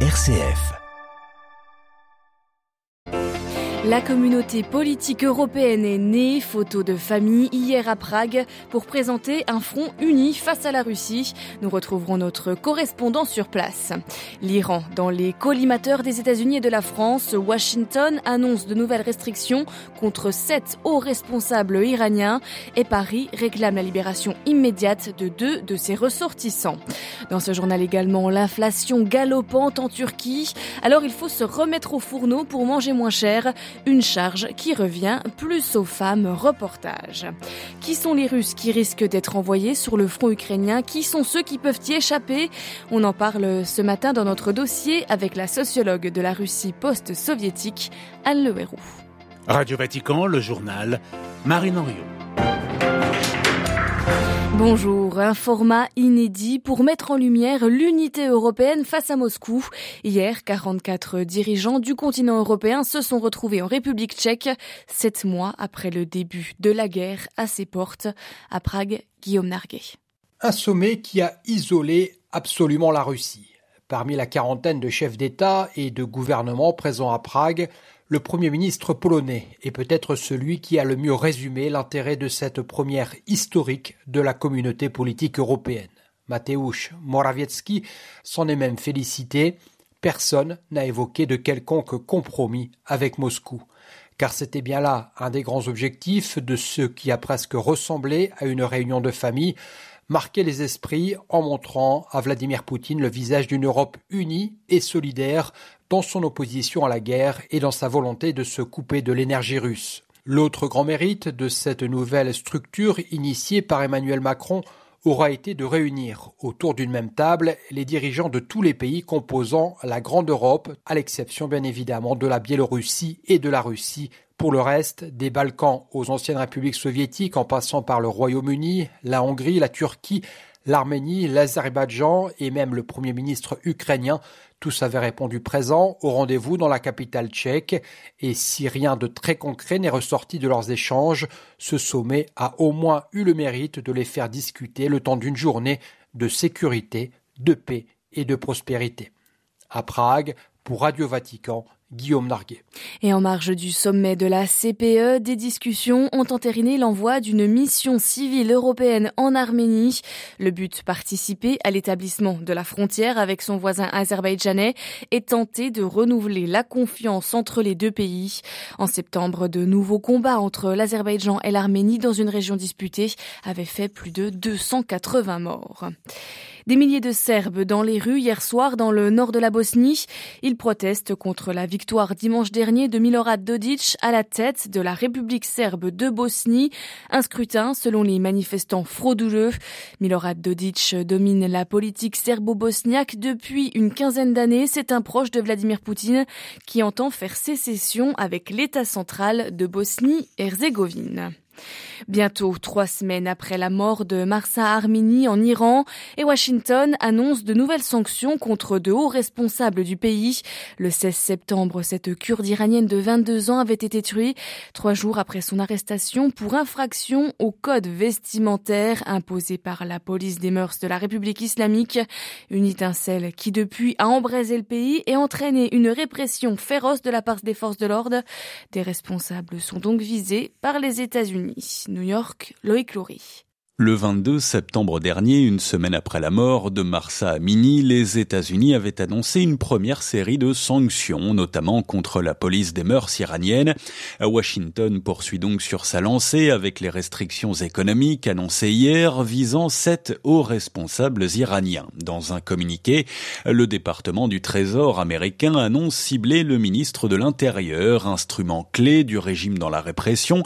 RCF. La communauté politique européenne est née, photo de famille, hier à Prague, pour présenter un front uni face à la Russie. Nous retrouverons notre correspondant sur place. L'Iran, dans les collimateurs des États-Unis et de la France, Washington annonce de nouvelles restrictions contre sept hauts responsables iraniens et Paris réclame la libération immédiate de deux de ses ressortissants. Dans ce journal également, l'inflation galopante en Turquie. Alors il faut se remettre au fourneau pour manger moins cher. Une charge qui revient plus aux femmes. Reportage. Qui sont les Russes qui risquent d'être envoyés sur le front ukrainien? Qui sont ceux qui peuvent y échapper? On en parle ce matin dans notre dossier avec la sociologue de la Russie post-soviétique, Anne Lehéroux. Radio Vatican, le journal, Marine Henriot. Bonjour, un format inédit pour mettre en lumière l'unité européenne face à Moscou. Hier, 44 dirigeants du continent européen se sont retrouvés en République tchèque, sept mois après le début de la guerre à ses portes. À Prague, Guillaume Narguet. Un sommet qui a isolé absolument la Russie. Parmi la quarantaine de chefs d'État et de gouvernement présents à Prague, le Premier ministre polonais est peut-être celui qui a le mieux résumé l'intérêt de cette première historique de la communauté politique européenne. Mateusz Morawiecki s'en est même félicité. Personne n'a évoqué de quelconque compromis avec Moscou. Car c'était bien là un des grands objectifs de ce qui a presque ressemblé à une réunion de famille, marquer les esprits en montrant à Vladimir Poutine le visage d'une Europe unie et solidaire dans son opposition à la guerre et dans sa volonté de se couper de l'énergie russe. L'autre grand mérite de cette nouvelle structure initiée par Emmanuel Macron aura été de réunir autour d'une même table les dirigeants de tous les pays composant la Grande Europe, à l'exception bien évidemment de la Biélorussie et de la Russie. Pour le reste, des Balkans aux anciennes républiques soviétiques en passant par le Royaume-Uni, la Hongrie, la Turquie, l'Arménie, l'Azerbaïdjan et même le Premier ministre ukrainien tous avaient répondu présents au rendez-vous dans la capitale tchèque et si rien de très concret n'est ressorti de leurs échanges, ce sommet a au moins eu le mérite de les faire discuter le temps d'une journée de sécurité, de paix et de prospérité. À Prague, pour Radio Vatican, Guillaume Narguet. Et en marge du sommet de la CPE, des discussions ont entériné l'envoi d'une mission civile européenne en Arménie. Le but, participer à l'établissement de la frontière avec son voisin azerbaïdjanais et tenter de renouveler la confiance entre les deux pays. En septembre, de nouveaux combats entre l'Azerbaïdjan et l'Arménie dans une région disputée avaient fait plus de 280 morts. Des milliers de Serbes dans les rues hier soir dans le nord de la Bosnie. Ils protestent contre la victoire dimanche dernier de Milorad Dodic à la tête de la République serbe de Bosnie. Un scrutin selon les manifestants frauduleux. Milorad Dodic domine la politique serbo-bosniaque depuis une quinzaine d'années. C'est un proche de Vladimir Poutine qui entend faire sécession avec l'État central de Bosnie-Herzégovine. Bientôt trois semaines après la mort de Marsa Armini en Iran, et Washington annonce de nouvelles sanctions contre de hauts responsables du pays. Le 16 septembre, cette kurde iranienne de 22 ans avait été tuée trois jours après son arrestation pour infraction au code vestimentaire imposé par la police des mœurs de la République islamique. Une étincelle qui depuis a embrasé le pays et entraîné une répression féroce de la part des forces de l'ordre. Des responsables sont donc visés par les États-Unis. New York, Loïc Loury. Le 22 septembre dernier, une semaine après la mort de Marsa Amini, les États-Unis avaient annoncé une première série de sanctions, notamment contre la police des mœurs iraniennes. Washington poursuit donc sur sa lancée avec les restrictions économiques annoncées hier visant sept hauts responsables iraniens. Dans un communiqué, le département du Trésor américain annonce cibler le ministre de l'Intérieur, instrument clé du régime dans la répression,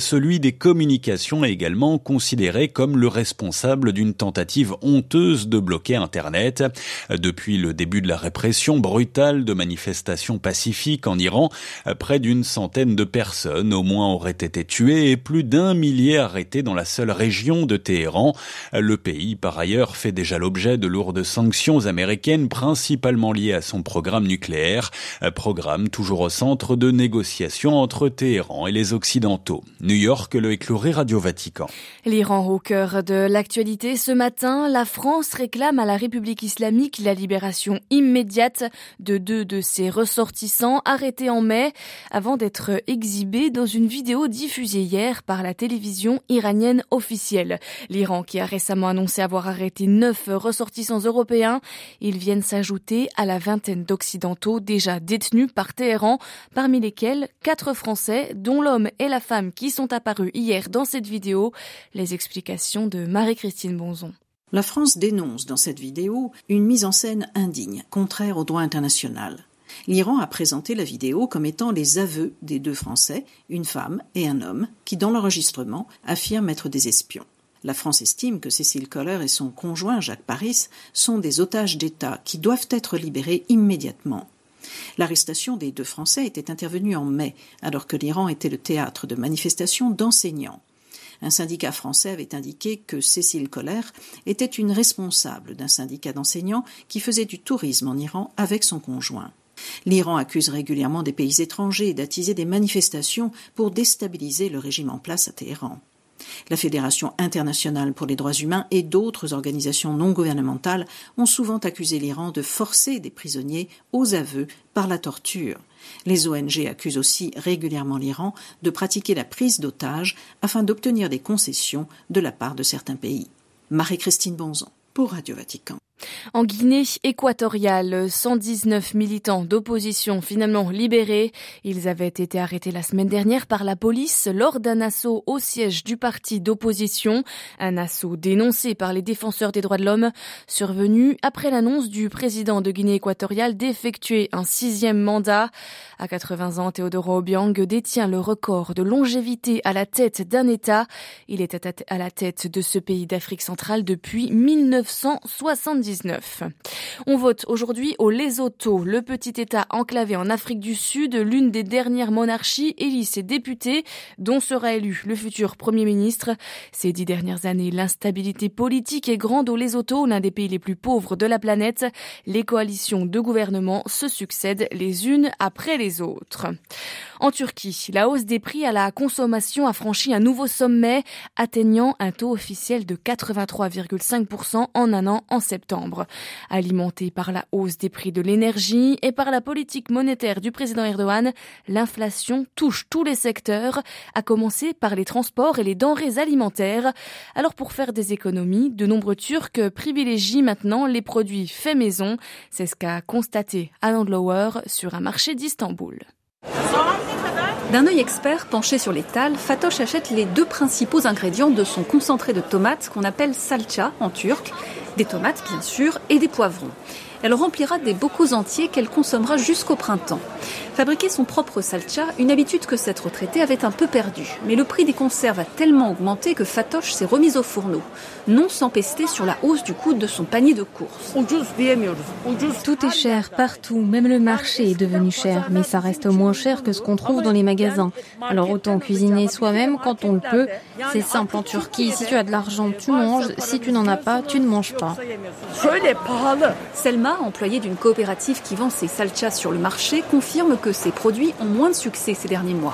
celui des communications également considéré comme le responsable d'une tentative honteuse de bloquer Internet. Depuis le début de la répression brutale de manifestations pacifiques en Iran, près d'une centaine de personnes au moins auraient été tuées et plus d'un millier arrêtés dans la seule région de Téhéran. Le pays, par ailleurs, fait déjà l'objet de lourdes sanctions américaines, principalement liées à son programme nucléaire, programme toujours au centre de négociations entre Téhéran et les Occidentaux. New York, le éclairé Radio Vatican. L'Iran cœur de l'actualité ce matin, la France réclame à la République islamique la libération immédiate de deux de ses ressortissants arrêtés en mai avant d'être exhibés dans une vidéo diffusée hier par la télévision iranienne officielle. L'Iran qui a récemment annoncé avoir arrêté neuf ressortissants européens, ils viennent s'ajouter à la vingtaine d'occidentaux déjà détenus par Téhéran, parmi lesquels quatre Français, dont l'homme et la femme qui sont apparus hier dans cette vidéo. Les explications de Marie-Christine Bonzon. La France dénonce dans cette vidéo une mise en scène indigne, contraire au droit international. L'Iran a présenté la vidéo comme étant les aveux des deux Français, une femme et un homme, qui, dans l'enregistrement, affirment être des espions. La France estime que Cécile Coller et son conjoint Jacques Paris sont des otages d'État qui doivent être libérés immédiatement. L'arrestation des deux Français était intervenue en mai, alors que l'Iran était le théâtre de manifestations d'enseignants. Un syndicat français avait indiqué que Cécile Colère était une responsable d'un syndicat d'enseignants qui faisait du tourisme en Iran avec son conjoint. L'Iran accuse régulièrement des pays étrangers d'attiser des manifestations pour déstabiliser le régime en place à Téhéran. La Fédération internationale pour les droits humains et d'autres organisations non gouvernementales ont souvent accusé l'Iran de forcer des prisonniers aux aveux par la torture. Les ONG accusent aussi régulièrement l'Iran de pratiquer la prise d'otages afin d'obtenir des concessions de la part de certains pays. Marie-Christine Bonzon pour Radio Vatican. En Guinée équatoriale, 119 militants d'opposition finalement libérés. Ils avaient été arrêtés la semaine dernière par la police lors d'un assaut au siège du parti d'opposition. Un assaut dénoncé par les défenseurs des droits de l'homme, survenu après l'annonce du président de Guinée équatoriale d'effectuer un sixième mandat. À 80 ans, Teodoro Obiang détient le record de longévité à la tête d'un État. Il était à la tête de ce pays d'Afrique centrale depuis 1970. On vote aujourd'hui au Lesotho, le petit État enclavé en Afrique du Sud, l'une des dernières monarchies élit ses députés, dont sera élu le futur Premier ministre. Ces dix dernières années, l'instabilité politique est grande au Lesotho, l'un des pays les plus pauvres de la planète. Les coalitions de gouvernement se succèdent les unes après les autres. En Turquie, la hausse des prix à la consommation a franchi un nouveau sommet, atteignant un taux officiel de 83,5% en un an en septembre. Alimenté par la hausse des prix de l'énergie et par la politique monétaire du président Erdogan, l'inflation touche tous les secteurs, à commencer par les transports et les denrées alimentaires. Alors pour faire des économies, de nombreux Turcs privilégient maintenant les produits faits maison. C'est ce qu'a constaté Alan Lower sur un marché d'Istanbul. D'un œil expert penché sur l'étal, Fatosh achète les deux principaux ingrédients de son concentré de tomates qu'on appelle salça en turc, des tomates bien sûr et des poivrons. Elle remplira des bocaux entiers qu'elle consommera jusqu'au printemps. Fabriquer son propre salcha, une habitude que cette retraitée avait un peu perdue. Mais le prix des conserves a tellement augmenté que Fatoche s'est remise au fourneau, non sans pester sur la hausse du coût de son panier de courses. Tout est cher partout, même le marché est devenu cher, mais ça reste moins cher que ce qu'on trouve dans les magasins. Alors autant cuisiner soi-même quand on le peut. C'est simple en Turquie, si tu as de l'argent, tu manges, si tu n'en as pas, tu ne manges pas. Selma, employée d'une coopérative qui vend ses salchas sur le marché, confirme que ces produits ont moins de succès ces derniers mois.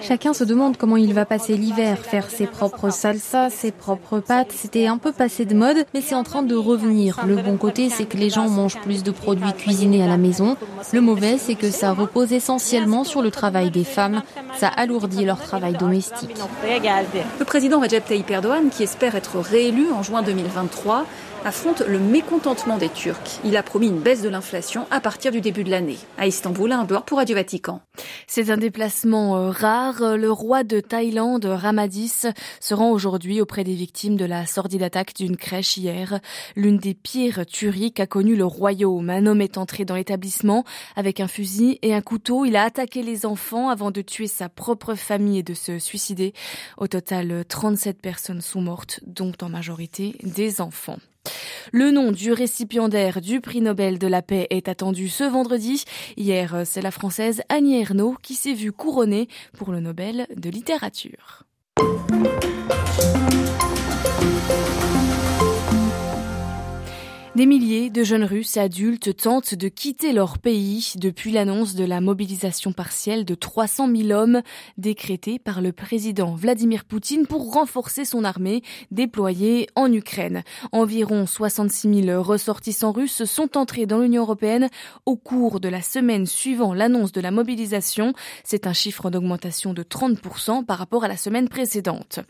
Chacun se demande comment il va passer l'hiver, faire ses propres salsas, ses propres pâtes. C'était un peu passé de mode, mais c'est en train de revenir. Le bon côté, c'est que les gens mangent plus de produits cuisinés à la maison. Le mauvais, c'est que ça repose essentiellement sur le travail des femmes. Ça alourdit leur travail domestique. Le président Recep Tayyip Erdogan, qui espère être réélu en juin 2023, affronte le mécontentement des Turcs. Il a promis une baisse de l'inflation à partir du début de l'année. À Istanbul, un beurre pour Radio Vatican. C'est un déplacement euh, rare. Le roi de Thaïlande, Ramadis, se rend aujourd'hui auprès des victimes de la sordide attaque d'une crèche hier. L'une des pires tueries qu'a connu le royaume. Un homme est entré dans l'établissement avec un fusil et un couteau. Il a attaqué les enfants avant de tuer sa propre famille et de se suicider. Au total, 37 personnes sont mortes, dont en majorité des enfants. Le nom du récipiendaire du prix Nobel de la paix est attendu ce vendredi. Hier, c'est la française Annie Ernaux qui s'est vue couronnée pour le Nobel de littérature. Des milliers de jeunes Russes adultes tentent de quitter leur pays depuis l'annonce de la mobilisation partielle de 300 000 hommes décrétée par le président Vladimir Poutine pour renforcer son armée déployée en Ukraine. Environ 66 000 ressortissants russes sont entrés dans l'Union européenne au cours de la semaine suivant l'annonce de la mobilisation. C'est un chiffre d'augmentation de 30% par rapport à la semaine précédente.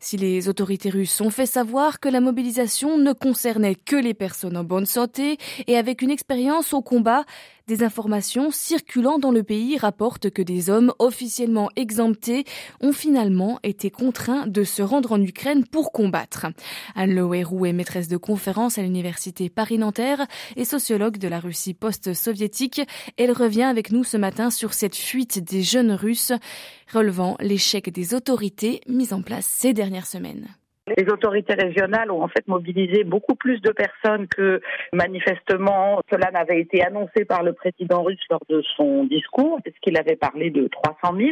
Si les autorités russes ont fait savoir que la mobilisation ne concernait que les personnes en bonne santé et avec une expérience au combat. Des informations circulant dans le pays rapportent que des hommes officiellement exemptés ont finalement été contraints de se rendre en Ukraine pour combattre. Anne Lewerou est maîtresse de conférence à l'université Paris-Nanterre et sociologue de la Russie post-soviétique. Elle revient avec nous ce matin sur cette fuite des jeunes Russes, relevant l'échec des autorités mises en place ces dernières semaines. Les autorités régionales ont en fait mobilisé beaucoup plus de personnes que manifestement cela n'avait été annoncé par le président russe lors de son discours, puisqu'il avait parlé de 300 000,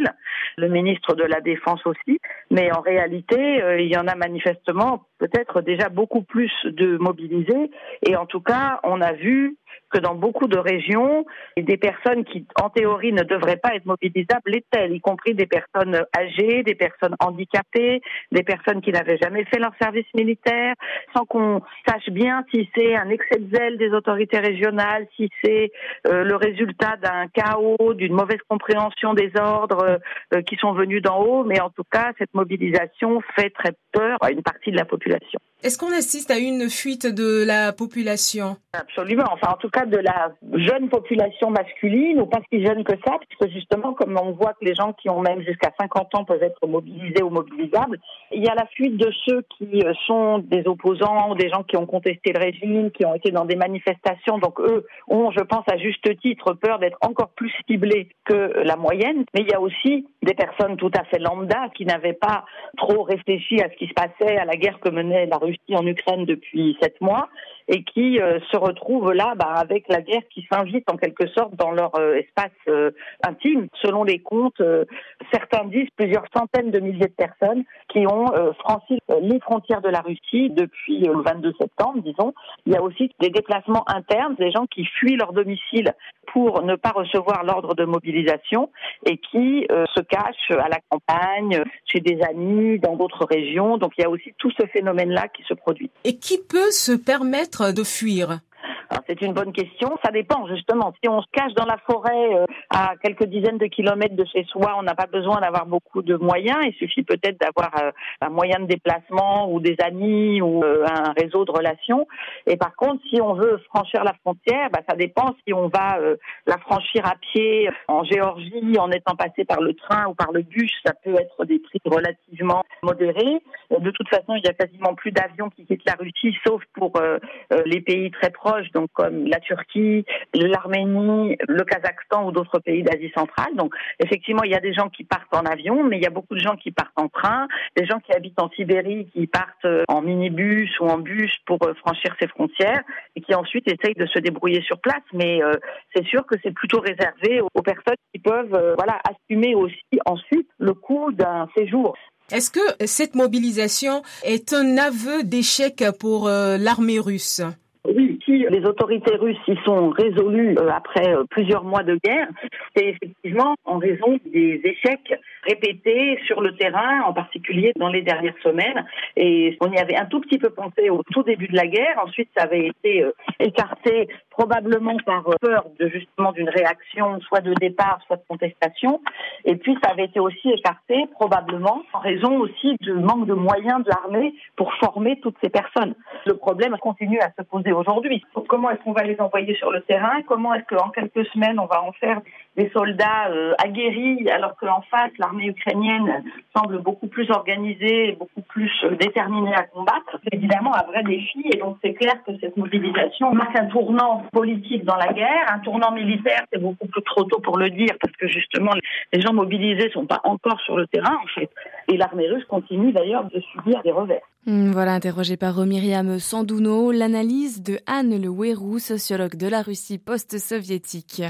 le ministre de la Défense aussi. Mais en réalité, euh, il y en a manifestement peut-être déjà beaucoup plus de mobilisés. Et en tout cas, on a vu que dans beaucoup de régions, des personnes qui, en théorie, ne devraient pas être mobilisables l'étaient, y compris des personnes âgées, des personnes handicapées, des personnes qui n'avaient jamais fait leur service militaire, sans qu'on sache bien si c'est un excès de zèle des autorités régionales, si c'est euh, le résultat d'un chaos, d'une mauvaise compréhension des ordres euh, qui sont venus d'en haut, mais en tout cas, cette mobilisation fait très peur à une partie de la population. Est-ce qu'on assiste à une fuite de la population? Absolument. Enfin, en tout cas, de la jeune population masculine, ou pas si jeune que ça, puisque justement, comme on voit que les gens qui ont même jusqu'à 50 ans peuvent être mobilisés ou mobilisables, il y a la fuite de ceux qui euh, sont des opposants, des gens qui ont contesté le régime, qui ont été dans des manifestations. Donc, eux ont, je pense, à juste titre, peur d'être encore plus ciblés que la moyenne. Mais il y a aussi des personnes tout à fait lambda qui n'avaient pas trop réfléchi à ce qui se passait, à la guerre que menait la Russie en Ukraine depuis sept mois et qui euh, se retrouvent là bah, avec la guerre qui s'invite en quelque sorte dans leur euh, espace euh, intime. Selon les comptes, certains disent plusieurs centaines de milliers de personnes qui ont franchi les frontières de la Russie depuis le 22 septembre, disons. Il y a aussi des déplacements internes, des gens qui fuient leur domicile pour ne pas recevoir l'ordre de mobilisation et qui se cachent à la campagne, chez des amis, dans d'autres régions. Donc il y a aussi tout ce phénomène-là qui se produit. Et qui peut se permettre de fuir? C'est une bonne question. Ça dépend justement. Si on se cache dans la forêt euh, à quelques dizaines de kilomètres de chez soi, on n'a pas besoin d'avoir beaucoup de moyens. Il suffit peut-être d'avoir euh, un moyen de déplacement ou des amis ou euh, un réseau de relations. Et par contre, si on veut franchir la frontière, bah, ça dépend si on va la franchir à pied en Géorgie en étant passé par le train ou par le bus. Ça peut être des prix relativement modérés. De toute façon, il y a quasiment plus d'avions qui quittent la Russie, sauf pour les pays très proches comme la Turquie, l'Arménie, le Kazakhstan ou d'autres pays d'Asie centrale. Donc effectivement, il y a des gens qui partent en avion, mais il y a beaucoup de gens qui partent en train, des gens qui habitent en Sibérie, qui partent euh, en minibus ou en bus pour euh, franchir ces frontières et qui ensuite essayent de se débrouiller sur place. Mais euh, c'est sûr que c'est plutôt réservé aux personnes qui peuvent voilà assumer aussi ensuite le coût d'un séjour. Est-ce que cette mobilisation est un aveu d'échec pour l'armée russe? Les autorités russes y sont résolues euh, après euh, plusieurs mois de guerre, c'est effectivement en raison des échecs répétés sur le terrain, en particulier dans les dernières semaines. Et on y avait un tout petit peu pensé au tout début de la guerre. Ensuite, ça avait été euh, écarté probablement par peur de justement d'une réaction, soit de départ, soit de contestation. Et puis, ça avait été aussi écarté probablement en raison aussi du manque de moyens de l'armée pour former toutes ces personnes. Le problème continue à se poser aujourd'hui. Comment est-ce qu'on va les envoyer sur le terrain? Comment est-ce qu'en quelques semaines, on va en faire des soldats euh, aguerris alors qu'en face, l'armée ukrainienne semble beaucoup plus organisée beaucoup plus euh, déterminée à combattre? C'est évidemment un vrai défi et donc c'est clair que cette mobilisation marque un tournant politique dans la guerre, un tournant militaire, c'est beaucoup plus trop tôt pour le dire parce que justement les gens mobilisés sont pas encore sur le terrain en fait et l'armée russe continue d'ailleurs de subir des revers. Hmm, voilà, interrogé par Myriam Sandouno, l'analyse de Anne Le Wérou, sociologue de la Russie post-soviétique.